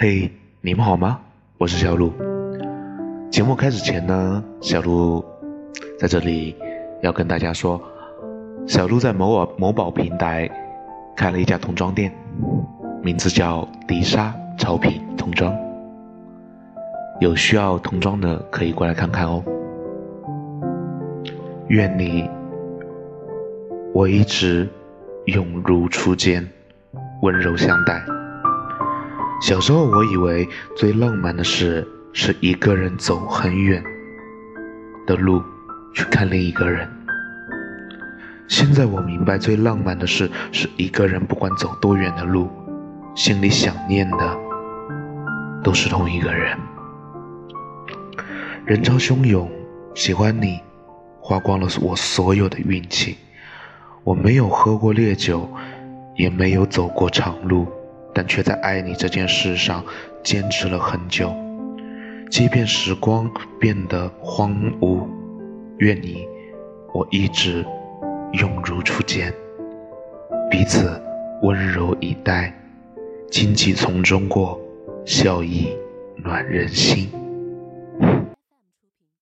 嘿，你们好吗？我是小鹿。节目开始前呢，小鹿在这里要跟大家说，小鹿在某宝某宝平台开了一家童装店，名字叫迪莎潮品童装。有需要童装的可以过来看看哦。愿你我一直永如初见，温柔相待。小时候，我以为最浪漫的事是一个人走很远的路去看另一个人。现在我明白，最浪漫的事是一个人不管走多远的路，心里想念的都是同一个人。人潮汹涌，喜欢你，花光了我所有的运气。我没有喝过烈酒，也没有走过长路。但却在爱你这件事上坚持了很久，即便时光变得荒芜，愿你我一直永如初见，彼此温柔以待，荆棘丛中过，笑意暖人心。